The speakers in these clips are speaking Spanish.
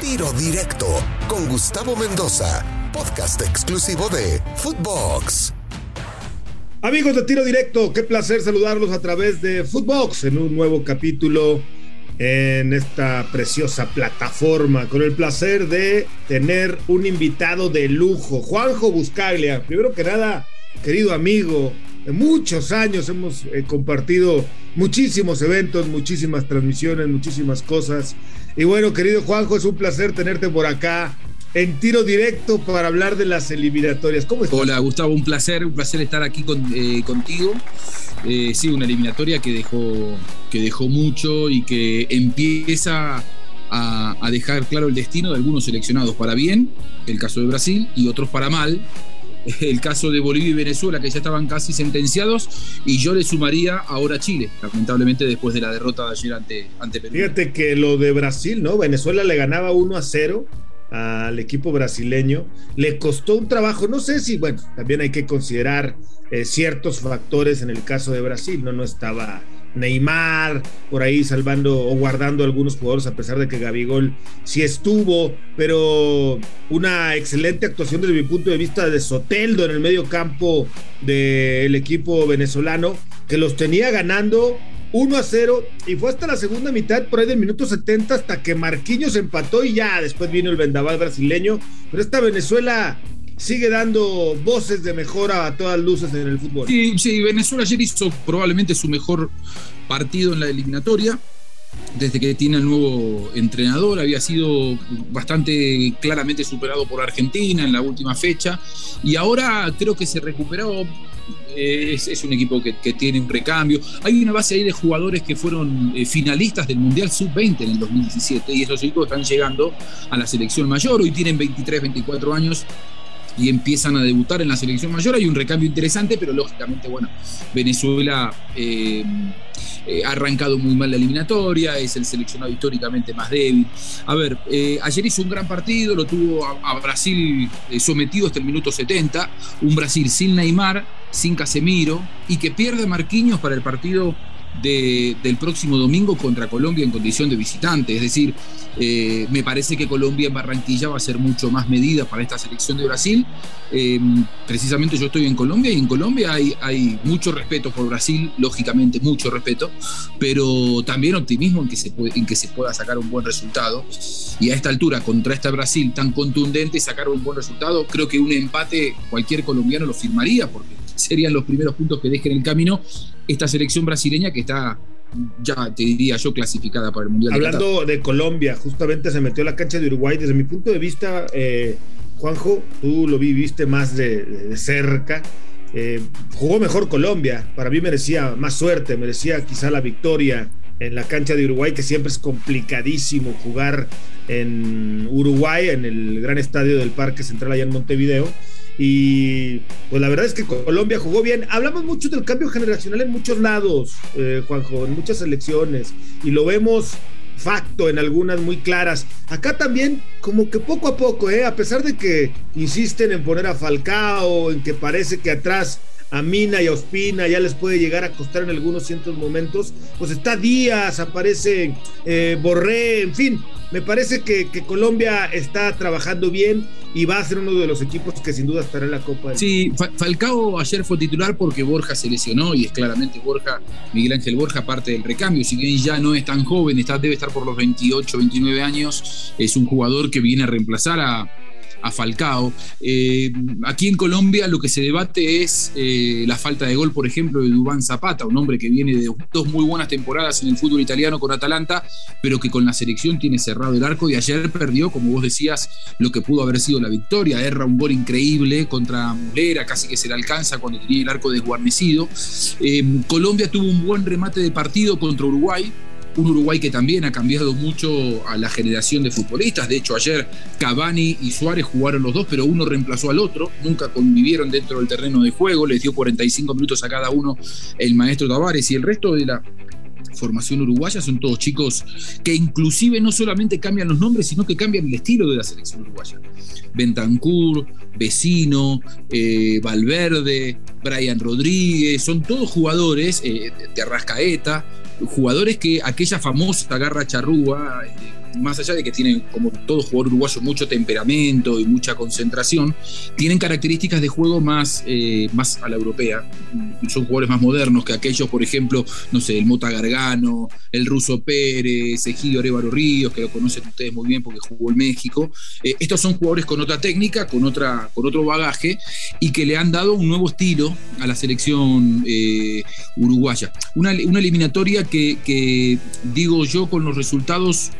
Tiro Directo con Gustavo Mendoza, podcast exclusivo de Footbox. Amigos de Tiro Directo, qué placer saludarlos a través de Footbox en un nuevo capítulo en esta preciosa plataforma, con el placer de tener un invitado de lujo, Juanjo Buscaglia. Primero que nada, querido amigo, muchos años hemos eh, compartido muchísimos eventos, muchísimas transmisiones, muchísimas cosas. Y bueno, querido Juanjo, es un placer tenerte por acá en tiro directo para hablar de las eliminatorias. Hola, Gustavo, un placer, un placer estar aquí eh, contigo. Eh, sí, una eliminatoria que dejó, que dejó mucho y que empieza a, dejar claro el destino de algunos seleccionados para bien, el caso de Brasil, y otros para mal, el caso de Bolivia y Venezuela, que ya estaban casi sentenciados, y yo le sumaría ahora Chile, lamentablemente después de la derrota de ayer ante, ante Perú. Fíjate que lo de Brasil, ¿no? Venezuela le ganaba 1 a 0 al equipo brasileño. Le costó un trabajo, no sé si, bueno, también hay que considerar eh, ciertos factores en el caso de Brasil, ¿no? No estaba Neymar por ahí salvando o guardando algunos jugadores a pesar de que Gabigol sí estuvo, pero una excelente actuación desde mi punto de vista de Soteldo en el medio campo del equipo venezolano que los tenía ganando 1 a 0 y fue hasta la segunda mitad, por ahí del minuto 70, hasta que Marquinhos empató y ya después vino el vendaval brasileño. Pero esta Venezuela sigue dando voces de mejora a todas luces en el fútbol. Sí, sí, Venezuela ayer hizo probablemente su mejor partido en la eliminatoria. Desde que tiene el nuevo entrenador, había sido bastante claramente superado por Argentina en la última fecha y ahora creo que se recuperó es, un equipo que, tiene un recambio. Hay una base ahí de jugadores que fueron eh, finalistas del Mundial Sub-20 en el 2017 y esos chicos están llegando a la selección mayor. Hoy tienen 23, 24 años y empiezan a debutar en la selección mayor. Hay un recambio interesante, pero lógicamente, bueno, Venezuela eh, eh, ha arrancado muy mal la eliminatoria, es el seleccionado históricamente más débil. A ver, eh, ayer hizo un gran partido, lo tuvo a, Brasil sometido hasta el minuto 70, un Brasil sin Neymar, sin Casemiro, y que pierde Marquinhos para el partido del próximo domingo contra Colombia en condición de visitante. Es decir, eh, me parece que Colombia en Barranquilla va a ser mucho más medida para esta selección de Brasil. Em, precisamente yo estoy en Colombia y en Colombia hay, hay mucho respeto por Brasil, lógicamente mucho respeto, pero también optimismo en que, se en que se pueda sacar un buen resultado. Y a esta altura, contra esta Brasil tan contundente, sacar un buen resultado, creo que un empate cualquier colombiano lo firmaría porque serían los primeros puntos que dejen el camino esta selección brasileña que está ya te diría yo clasificada para el Mundial. Hablando de, Colombia, justamente se metió a la cancha de Uruguay. Desde mi punto de vista, eh, Juanjo, tú lo viviste más de, cerca. Eh, jugó mejor Colombia. Para mí merecía más suerte, merecía quizá la victoria en la cancha de Uruguay, que siempre es complicadísimo jugar en Uruguay, en el gran estadio del Parque Central allá en Montevideo. Y pues la verdad es que Colombia jugó bien. Hablamos mucho del cambio generacional en muchos lados, eh, Juanjo, en muchas elecciones. Y lo vemos facto en algunas muy claras. Acá también, como que poco a poco, ¿eh? a pesar de que insisten en poner a Falcao, en que parece que atrás a Mina y a Ospina ya les puede llegar a costar en algunos cientos momentos, pues está Díaz, aparece eh, Borré, en fin, me parece que, Colombia está trabajando bien y va a ser uno de los equipos que sin duda estará en la Copa. Sí, Falcao ayer fue titular porque Borja se lesionó y es claramente Borja, Miguel Ángel Borja, parte del recambio. Si bien ya no es tan joven, está, debe estar por los 28, 29 años, es un jugador que viene a reemplazar a, a Falcao. Eh, aquí en Colombia lo que se debate es eh, la falta de gol, por ejemplo, de Dubán Zapata, un hombre que viene de dos muy buenas temporadas en el fútbol italiano con Atalanta, pero que con la selección tiene cerrado el arco y ayer perdió, como vos decías, lo que pudo haber sido la victoria. Erra un gol increíble contra Mulera, casi que se le alcanza cuando tenía el arco desguarnecido. Eh, Colombia tuvo un buen remate de partido contra Uruguay, un Uruguay que también ha cambiado mucho a la generación de futbolistas. De hecho, ayer Cavani y Suárez jugaron los dos, pero uno reemplazó al otro. Nunca convivieron dentro del terreno de juego. Les dio 45 minutos a cada uno el maestro Tavares y el resto de la formación uruguaya son todos chicos que inclusive no solamente cambian los nombres, sino que cambian el estilo de la selección uruguaya. Bentancur, Vecino, eh, Valverde, Brian Rodríguez, son todos jugadores, eh, de Arrascaeta, jugadores que aquella famosa garra charrúa, eh, más allá de que tienen, como todo jugador uruguayo, mucho temperamento y mucha concentración, tienen características de juego más, eh, más a la europea. Son jugadores más modernos que aquellos, por ejemplo, no sé, el Mota Gargano, el Ruso Pérez, Egidio Arevaro Ríos, que lo conocen ustedes muy bien porque jugó en México. Eh, estos son jugadores con otra técnica, con, otra, con otro bagaje y que le han dado un nuevo estilo a la selección eh, uruguaya. Una, eliminatoria que, digo yo, con los resultados,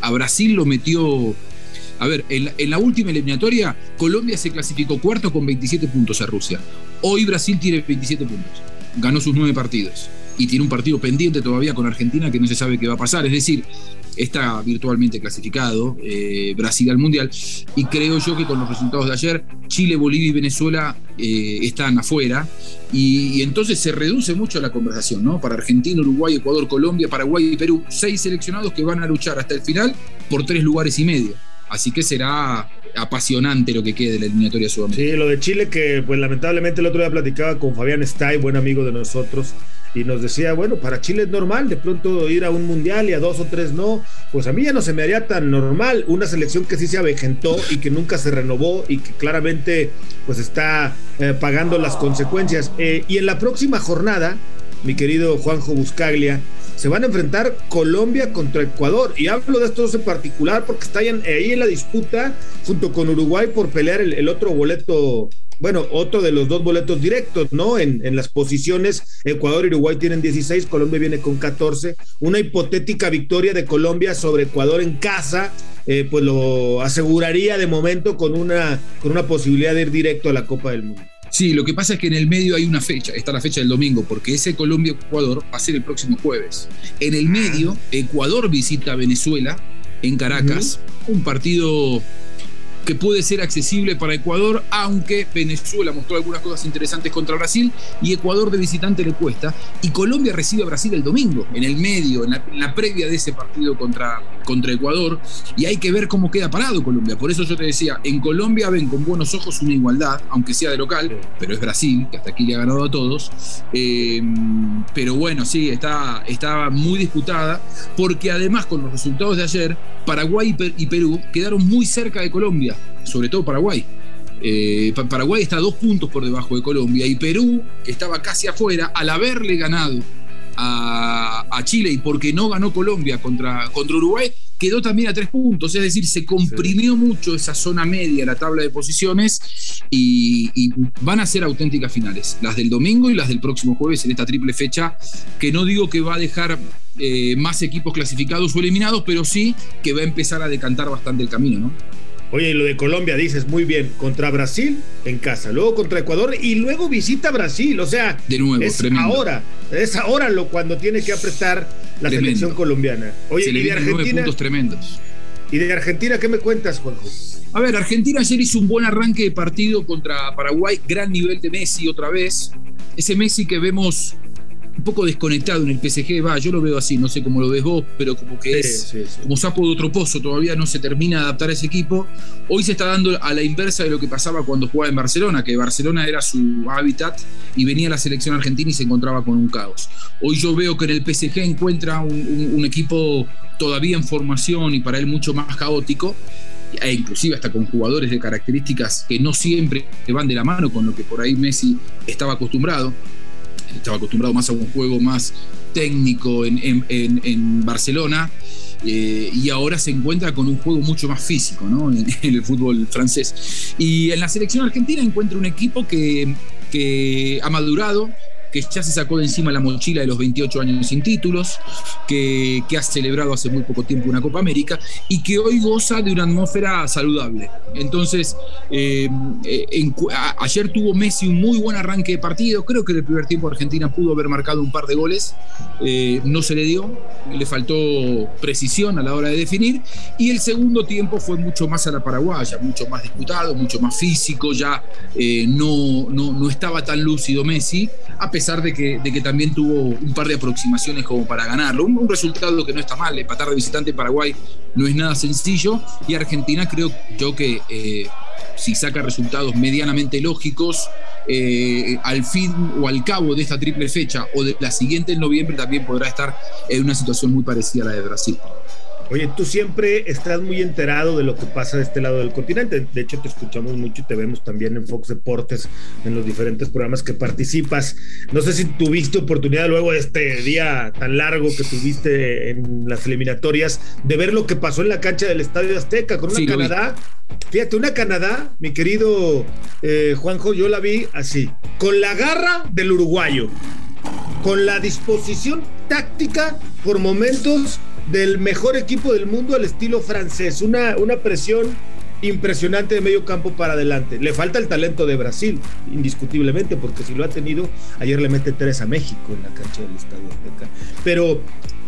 a Brasil lo metió. A ver, en la, última eliminatoria, Colombia se clasificó cuarto con 27 puntos a Rusia. Hoy Brasil tiene 27 puntos. Ganó sus nueve partidos. Y tiene un partido pendiente todavía con Argentina que no se sabe qué va a pasar. Es decir, está virtualmente clasificado eh, Brasil al Mundial y creo yo que con los resultados de ayer Chile, Bolivia y Venezuela eh, están afuera y, entonces se reduce mucho la conversación, ¿no? Para Argentina, Uruguay, Ecuador, Colombia, Paraguay y Perú, seis seleccionados que van a luchar hasta el final por tres lugares y medio. Así que será apasionante lo que quede de la eliminatoria sudamericana. Sí, lo de Chile que pues lamentablemente el otro día platicaba con Fabián Stay, buen amigo de nosotros, y nos decía, bueno, para Chile es normal de pronto ir a un mundial y a dos o tres no, pues a mí ya no se me haría tan normal una selección que sí se avejentó y que nunca se renovó y que claramente pues está eh, pagando las consecuencias. Eh, y en la próxima jornada, mi querido Juanjo Buscaglia, se van a enfrentar Colombia contra Ecuador. Y hablo de estos en particular porque están ahí en la disputa junto con Uruguay por pelear el otro boleto bueno, otro de los dos boletos directos, ¿no? En, las posiciones, Ecuador y Uruguay tienen 16, Colombia viene con 14. Una hipotética victoria de Colombia sobre Ecuador en casa, eh, pues lo aseguraría de momento con una, con una posibilidad de ir directo a la Copa del Mundo. Sí, lo que pasa es que en el medio hay una fecha, está la fecha del domingo, porque ese Colombia-Ecuador va a ser el próximo jueves. En el medio, Ecuador visita a Venezuela en Caracas, un partido que puede ser accesible para Ecuador, aunque Venezuela mostró algunas cosas interesantes contra Brasil y Ecuador de visitante le cuesta. Y Colombia recibe a Brasil el domingo, en el medio, en la, previa de ese partido contra, contra Ecuador. Y hay que ver cómo queda parado Colombia. Por eso yo te decía, en Colombia ven con buenos ojos una igualdad, aunque sea de local, pero es Brasil, que hasta aquí le ha ganado a todos. Eh, pero bueno, sí, está, está muy disputada, porque además con los resultados de ayer, Paraguay y Perú quedaron muy cerca de Colombia, sobre todo Paraguay. Eh, Paraguay está a dos puntos por debajo de Colombia y Perú, que estaba casi afuera, al haberle ganado a, Chile y porque no ganó Colombia contra, contra Uruguay, quedó también a tres puntos, es decir, se comprimió mucho esa zona media, la tabla de posiciones, y, van a ser auténticas finales, las del domingo y las del próximo jueves en esta triple fecha, que no digo que va a dejar eh, más equipos clasificados o eliminados, pero sí que va a empezar a decantar bastante el camino, ¿no? Oye, y lo de Colombia dices muy bien, contra Brasil en casa, luego contra Ecuador y luego visita Brasil, o sea, de nuevo, es ahora, es ahora lo cuando tiene que apretar la selección colombiana. Oye, Se le y de Argentina puntos tremendos. ¿Y de Argentina qué me cuentas, Juanjo? A ver, Argentina ayer hizo un buen arranque de partido contra Paraguay, gran nivel de Messi otra vez. Ese Messi que vemos un poco desconectado en el PSG, va, yo lo veo así, no sé cómo lo ves vos, pero como que es como sapo de otro pozo, todavía no se termina de adaptar a ese equipo. Hoy se está dando a la inversa de lo que pasaba cuando jugaba en Barcelona, que Barcelona era su hábitat y venía la selección argentina y se encontraba con un caos. Hoy yo veo que en el PSG encuentra un, equipo todavía en formación y para él mucho más caótico, e inclusive hasta con jugadores de características que no siempre van de la mano con lo que por ahí Messi estaba acostumbrado estaba acostumbrado más a un juego más técnico en, Barcelona. Eh, y ahora se encuentra con un juego mucho más físico ¿no? en, el fútbol francés. Y en la selección argentina encuentra un equipo que, que ha madurado, que ya se sacó de encima la mochila de los 28 años sin títulos, que, ha celebrado hace muy poco tiempo una Copa América y que hoy goza de una atmósfera saludable. Entonces, eh, eh, ayer tuvo Messi un muy buen arranque de partido, creo que en el primer tiempo Argentina pudo haber marcado un par de goles, eh, no se le dio, le faltó precisión a la hora de definir. Y el segundo tiempo fue mucho más a la paraguaya, mucho más disputado, mucho más físico, ya no, no, no estaba tan lúcido Messi, a pesar de que, de que también tuvo un par de aproximaciones como para ganarlo. Un, resultado que no está mal, empatar de visitante Paraguay no es nada sencillo y Argentina creo yo que eh, si saca resultados medianamente lógicos, eh, al fin o al cabo de esta triple fecha o de la siguiente en noviembre también podrá estar en una situación muy parecida a la de Brasil. Oye, tú siempre estás muy enterado de lo que pasa de este lado del continente. De hecho, te escuchamos mucho y te vemos también en Fox Deportes, en los diferentes programas que participas. No sé si tuviste oportunidad luego de este día tan largo que tuviste en las eliminatorias de ver lo que pasó en la cancha del Estadio Azteca con una Canadá. Fíjate, una Canadá, mi querido eh, Juanjo, yo la vi así, con la garra del uruguayo, con la disposición táctica por momentos del mejor equipo del mundo al estilo francés. Una, una presión impresionante de medio campo para adelante. Le falta el talento de Brasil, indiscutiblemente, porque si lo ha tenido, ayer le mete tres a México en la cancha del Estadio Azteca. Pero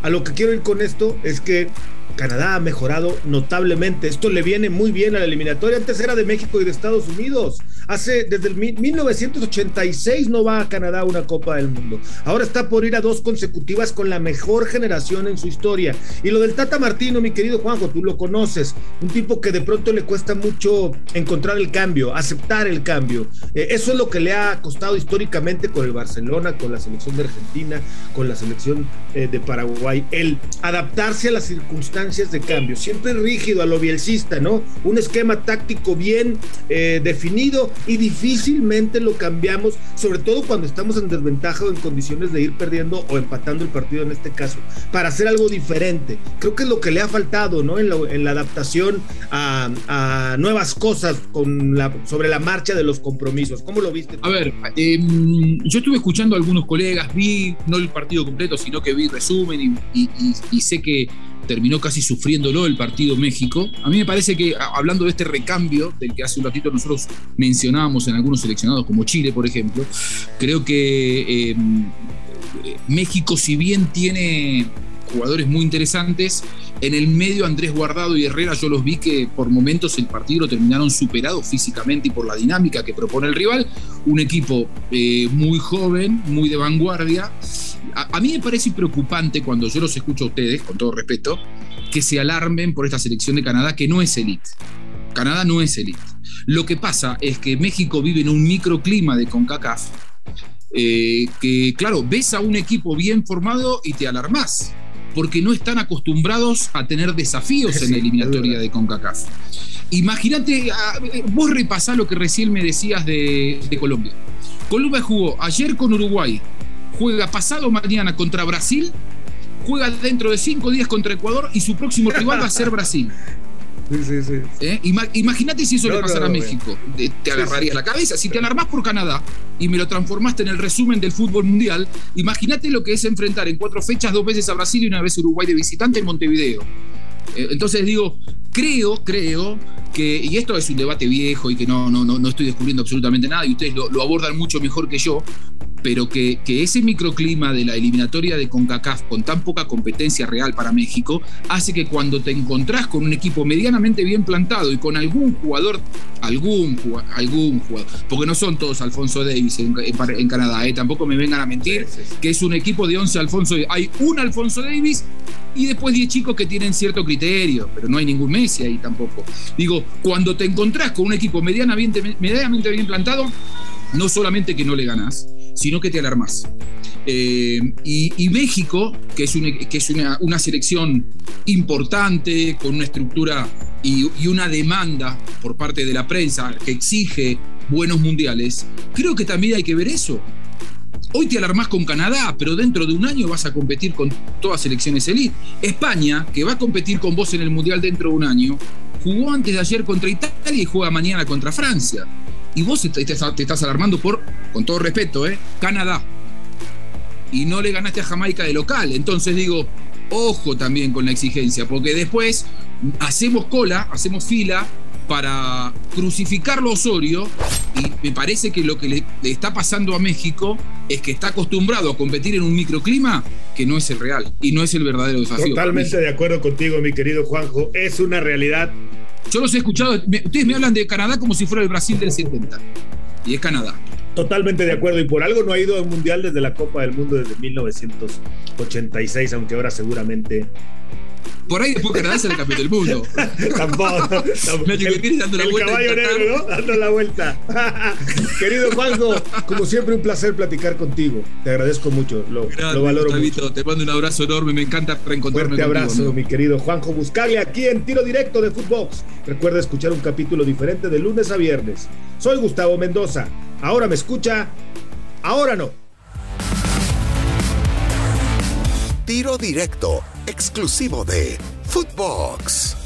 a lo que quiero ir con esto es que Canadá ha mejorado notablemente. Esto le viene muy bien a la eliminatoria. Antes era de México y de Estados Unidos. Hace desde el 1986 no va a Canadá a una Copa del Mundo. Ahora está por ir a dos consecutivas con la mejor generación en su historia. Y lo del Tata Martino, mi querido Juanjo, tú lo conoces. Un tipo que de pronto le cuesta mucho encontrar el cambio, aceptar el cambio. Eh, eso es lo que le ha costado históricamente con el Barcelona, con la selección de Argentina, con la selección eh, de Paraguay. El adaptarse a las circunstancias de cambio. Siempre rígido a lo bielcista, ¿no? Un esquema táctico bien eh, definido y difícilmente lo cambiamos, sobre todo cuando estamos en desventaja o en condiciones de ir perdiendo o empatando el partido en este caso, para hacer algo diferente. Creo que es lo que le ha faltado, ¿no? En, la adaptación a, nuevas cosas con sobre la marcha de los compromisos. ¿Cómo lo viste? A ver, em, yo estuve escuchando a algunos colegas, vi no el partido completo, sino que vi resumen y sé que terminó casi sufriéndolo el partido México. A mí me parece que, hablando de este recambio del que hace un ratito nosotros mencionábamos en algunos seleccionados, como Chile, por ejemplo, creo que eh, México, si bien tiene jugadores muy interesantes. En el medio, Andrés Guardado y Herrera, yo los vi que por momentos el partido lo terminaron superados físicamente y por la dinámica que propone el rival. Un equipo eh, muy joven, muy de vanguardia. A, mí me parece preocupante cuando yo los escucho a ustedes, con todo respeto, que se alarmen por esta selección de Canadá que no es elite. Canadá no es elite. Lo que pasa es que México vive en un microclima de CONCACAF. Eh, que claro, ves a un equipo bien formado y te alarmás porque no están acostumbrados a tener desafíos en la eliminatoria de CONCACAF. Imagínate, vos repasá lo que recién me decías de, Colombia. Colombia jugó ayer con Uruguay, juega pasado mañana contra Brasil, juega dentro de cinco días contra Ecuador y su próximo rival va a ser Brasil. Sí, sí, ¿Eh? Imagínate si eso le pasara a México. Te agarrarías la cabeza. Si te alarmás por Canadá y me lo transformaste en el resumen del fútbol mundial, imagínate lo que es enfrentar en cuatro fechas dos veces a Brasil y una vez Uruguay de visitante en Montevideo. Eh, entonces digo, creo, creo que, y esto es un debate viejo y que no, no, no, no estoy descubriendo absolutamente nada y ustedes lo, lo abordan mucho mejor que yo, pero que, ese microclima de la eliminatoria de CONCACAF con tan poca competencia real para México hace que cuando te encontrás con un equipo medianamente bien plantado y con algún jugador, algún, algún jugador, porque no son todos Alfonso Davis en, Canadá, ¿eh? tampoco me vengan a mentir, que es un equipo de 11 Alfonso Hay un Alfonso Davis y después 10 chicos que tienen cierto criterio, pero no hay ningún Messi ahí tampoco. Digo, cuando te encontrás con un equipo medianamente, medianamente bien plantado, no solamente que no le ganás, sino que te alarmas. Eh, y, México, que es, es una, selección importante, con una estructura y, una demanda por parte de la prensa que exige buenos mundiales, creo que también hay que ver eso. Hoy te alarmás con Canadá, pero dentro de un año vas a competir con todas selecciones elite. España, que va a competir con vos en el Mundial dentro de un año, jugó antes de ayer contra Italia y juega mañana contra Francia y vos te, estás alarmando por, con todo respeto, ¿eh? Canadá. Y no le ganaste a Jamaica de local. Entonces digo, ojo también con la exigencia, porque después hacemos cola, hacemos fila para crucificarlo a Osorio y me parece que lo que le, está pasando a México es que está acostumbrado a competir en un microclima que no es el real y no es el verdadero desafío. Totalmente de acuerdo contigo, mi querido Juanjo. Es una realidad yo los he escuchado, ustedes me hablan de Canadá como si fuera el Brasil del 70. Y es Canadá. Totalmente de acuerdo. Y por algo no ha ido a un mundial desde la Copa del Mundo desde 1986, aunque ahora seguramente Por ahí después Canadá sale campeón del mundo. tampoco. tampoco. El, el, dando la el vuelta caballo negro, ¿no? Dando la vuelta. Querido Juanjo, como siempre, un placer platicar contigo. Te agradezco mucho. Lo, Grande, lo valoro Gustavito, mucho. Te mando un abrazo enorme. Me encanta reencontrarme Fuerte abrazo, mi querido Juanjo Buscaglia, aquí en Tiro Directo de Footbox. Recuerda escuchar un capítulo diferente de lunes a viernes. Soy Gustavo Mendoza. Ahora me escucha, ahora no. Tiro Directo, exclusivo de Footbox.